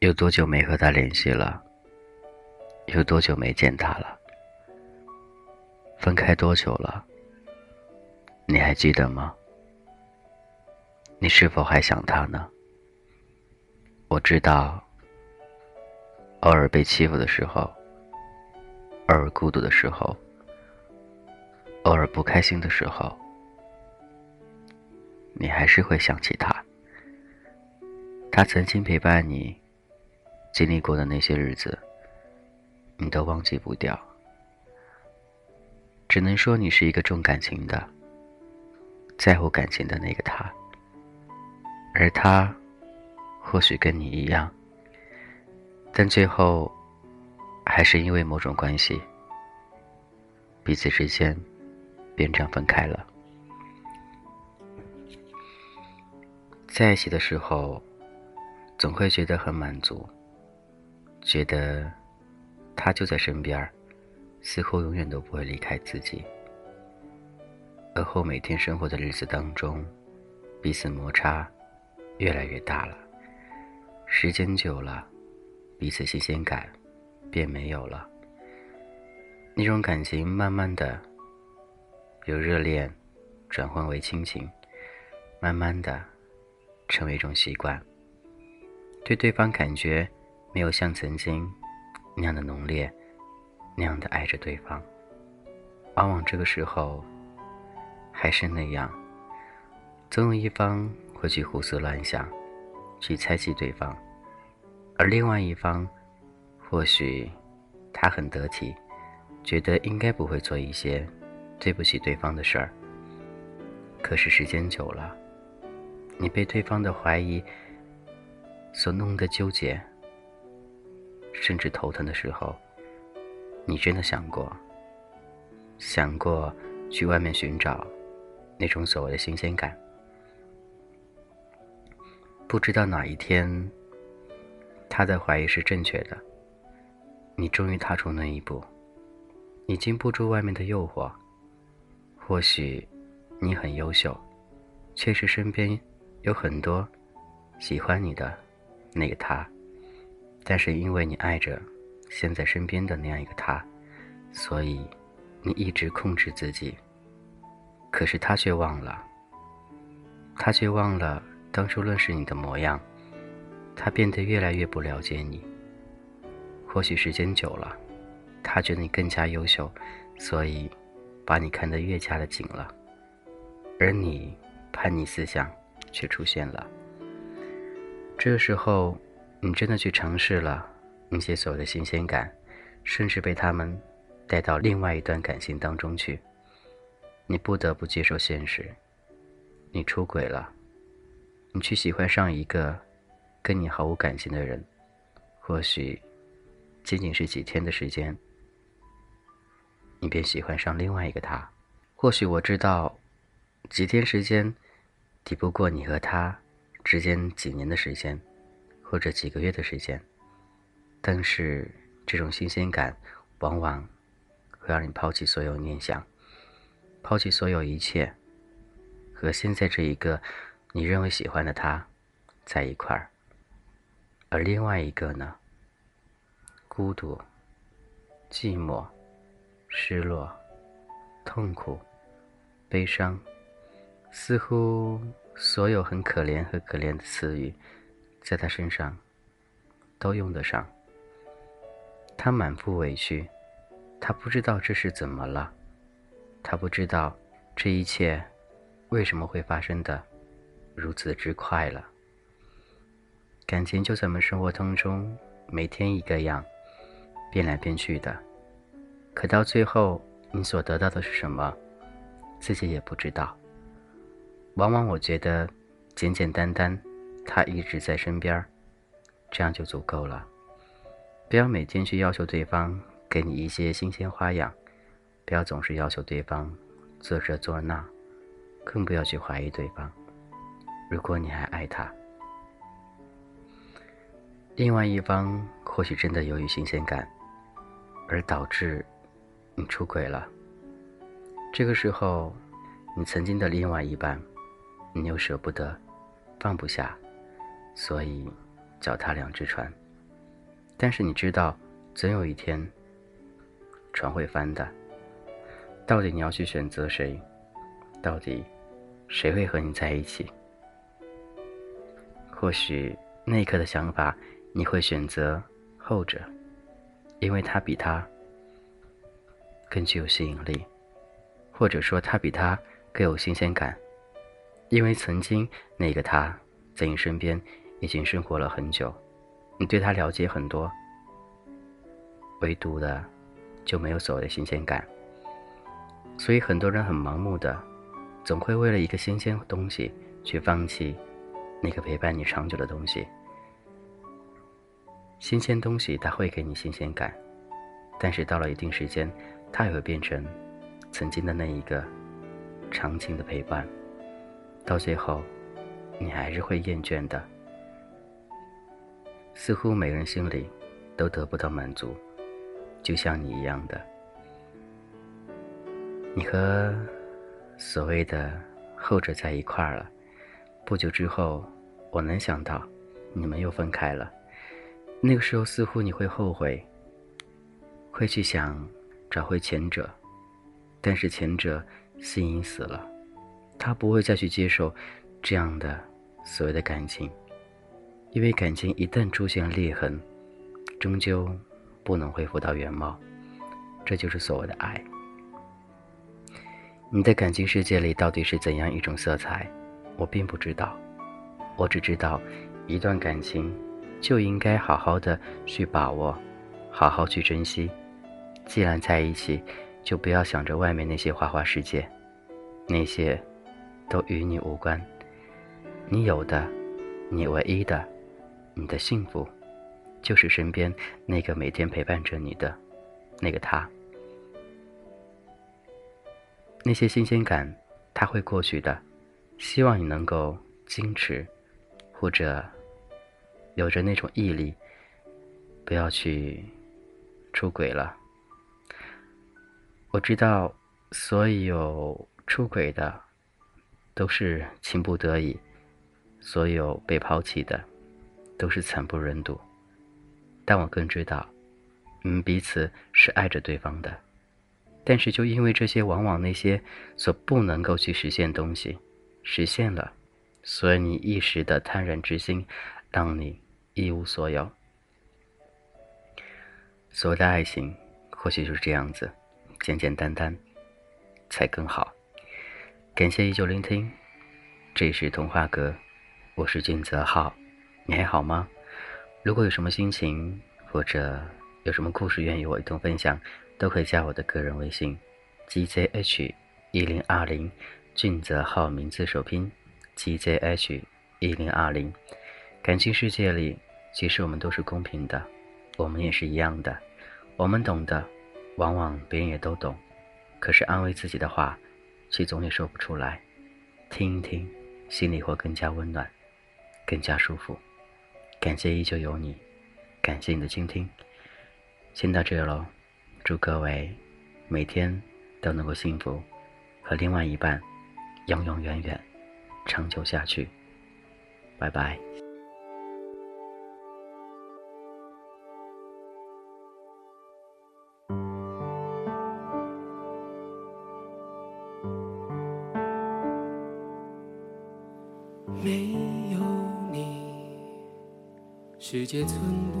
有多久没和他联系了？有多久没见他了？分开多久了？你还记得吗？你是否还想他呢？我知道，偶尔被欺负的时候，偶尔孤独的时候，偶尔不开心的时候，你还是会想起他。他曾经陪伴你经历过的那些日子，你都忘记不掉。只能说你是一个重感情的。在乎感情的那个他，而他或许跟你一样，但最后还是因为某种关系，彼此之间便这样分开了。在一起的时候，总会觉得很满足，觉得他就在身边，似乎永远都不会离开自己。而后每天生活的日子当中，彼此摩擦越来越大了。时间久了，彼此新鲜感便没有了。那种感情慢慢的由热恋转换为亲情，慢慢的成为一种习惯。对对方感觉没有像曾经那样的浓烈，那样的爱着对方。往往这个时候。还是那样，总有一方会去胡思乱想，去猜忌对方，而另外一方，或许他很得体，觉得应该不会做一些对不起对方的事儿。可是时间久了，你被对方的怀疑所弄得纠结，甚至头疼的时候，你真的想过，想过去外面寻找。那种所谓的新鲜感，不知道哪一天，他的怀疑是正确的，你终于踏出那一步，你经不住外面的诱惑。或许你很优秀，确实身边有很多喜欢你的那个他，但是因为你爱着现在身边的那样一个他，所以你一直控制自己。可是他却忘了，他却忘了当初认识你的模样，他变得越来越不了解你。或许时间久了，他觉得你更加优秀，所以把你看得越加的紧了，而你叛逆思想却出现了。这时候，你真的去尝试了那些所谓的新鲜感，甚至被他们带到另外一段感情当中去。你不得不接受现实，你出轨了，你去喜欢上一个跟你毫无感情的人，或许仅仅是几天的时间，你便喜欢上另外一个他。或许我知道，几天时间抵不过你和他之间几年的时间，或者几个月的时间，但是这种新鲜感往往会让你抛弃所有念想。抛弃所有一切，和现在这一个你认为喜欢的他在一块儿，而另外一个呢？孤独、寂寞、失落、痛苦、悲伤，似乎所有很可怜和可怜的词语，在他身上都用得上。他满腹委屈，他不知道这是怎么了。他不知道这一切为什么会发生的如此之快了。感情就在我们生活当中每天一个样，变来变去的。可到最后，你所得到的是什么，自己也不知道。往往我觉得简简单单，他一直在身边，这样就足够了。不要每天去要求对方给你一些新鲜花样。不要总是要求对方做这做那，更不要去怀疑对方。如果你还爱他，另外一方或许真的由于新鲜感而导致你出轨了。这个时候，你曾经的另外一半，你又舍不得，放不下，所以脚踏两只船，但是你知道，总有一天，船会翻的。到底你要去选择谁？到底谁会和你在一起？或许那一刻的想法，你会选择后者，因为他比他更具有吸引力，或者说他比他更有新鲜感，因为曾经那个他在你身边已经生活了很久。你对他了解很多，唯独的就没有所谓的新鲜感，所以很多人很盲目的，总会为了一个新鲜东西去放弃那个陪伴你长久的东西。新鲜东西它会给你新鲜感，但是到了一定时间，它也会变成曾经的那一个长情的陪伴，到最后，你还是会厌倦的。似乎每个人心里都得不到满足，就像你一样的。你和所谓的后者在一块儿了，不久之后，我能想到你们又分开了。那个时候，似乎你会后悔，会去想找回前者，但是前者心已死了，他不会再去接受这样的所谓的感情。因为感情一旦出现裂痕，终究不能恢复到原貌，这就是所谓的爱。你的感情世界里到底是怎样一种色彩，我并不知道。我只知道，一段感情就应该好好的去把握，好好去珍惜。既然在一起，就不要想着外面那些花花世界，那些都与你无关。你有的，你唯一的。你的幸福，就是身边那个每天陪伴着你的那个他。那些新鲜感，他会过去的。希望你能够矜持，或者有着那种毅力，不要去出轨了。我知道，所有出轨的都是情不得已，所有被抛弃的。都是惨不忍睹，但我更知道，嗯，彼此是爱着对方的，但是就因为这些，往往那些所不能够去实现东西，实现了，所以你一时的贪婪之心，让你一无所有。所谓的爱情，或许就是这样子，简简单单，才更好。感谢依旧聆听，这里是童话阁，我是俊泽浩。你还好吗？如果有什么心情或者有什么故事愿意我一同分享，都可以加我的个人微信：gzh 一零二零，俊泽浩名字首拼：gzh 一零二零。感情世界里，其实我们都是公平的，我们也是一样的。我们懂的，往往别人也都懂，可是安慰自己的话，却总也说不出来。听一听，心里会更加温暖，更加舒服。感谢依旧有你，感谢你的倾听。先到这喽，祝各位每天都能够幸福，和另外一半永永远远长久下去。拜拜。没有世界寸步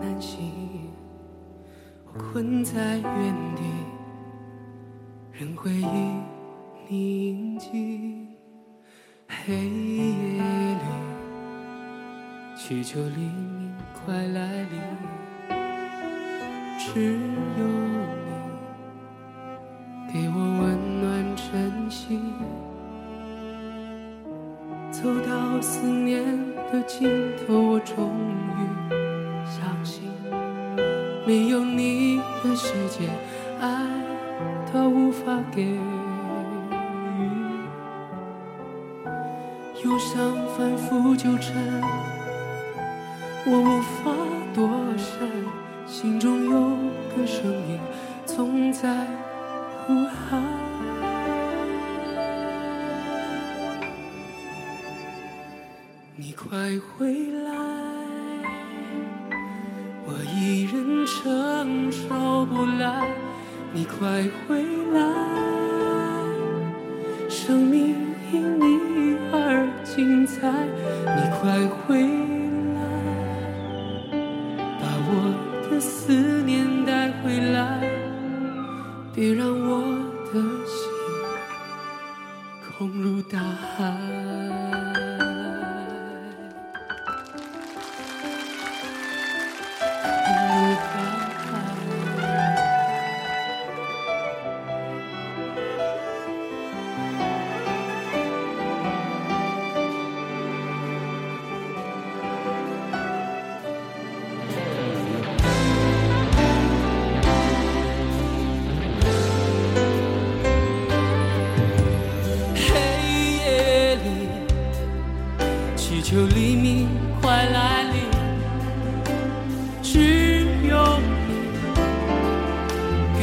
难行，我困在原地，任回忆宁静。黑夜里，祈求黎明快来临，只有你给我温暖晨曦。走到思念。的尽头，爱它无法给予。忧伤反复纠缠，你快回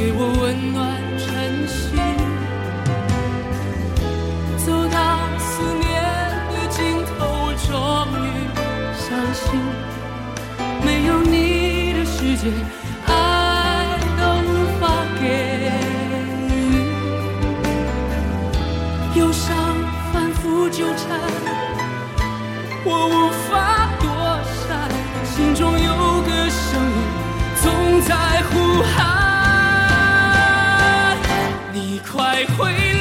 给我温暖晨曦走到思念的尽头我终于相信没有你的世界爱都无法给予忧伤反复纠缠我无法躲闪心中有个声音总在呼喊。你快回来。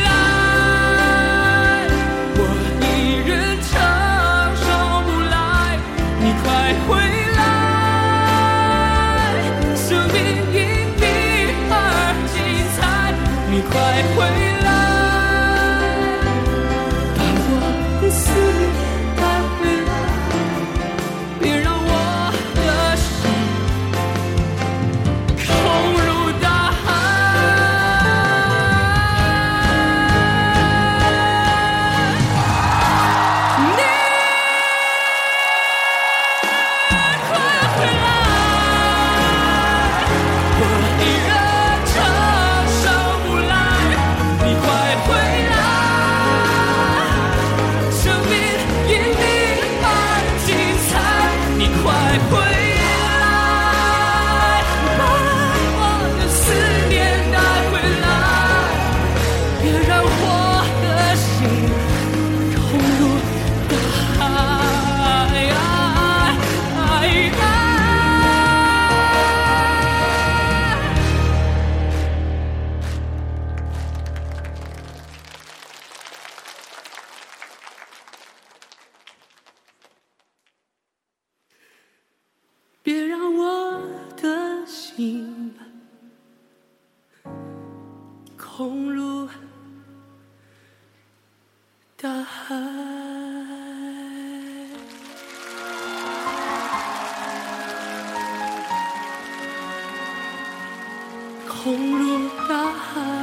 红如大海。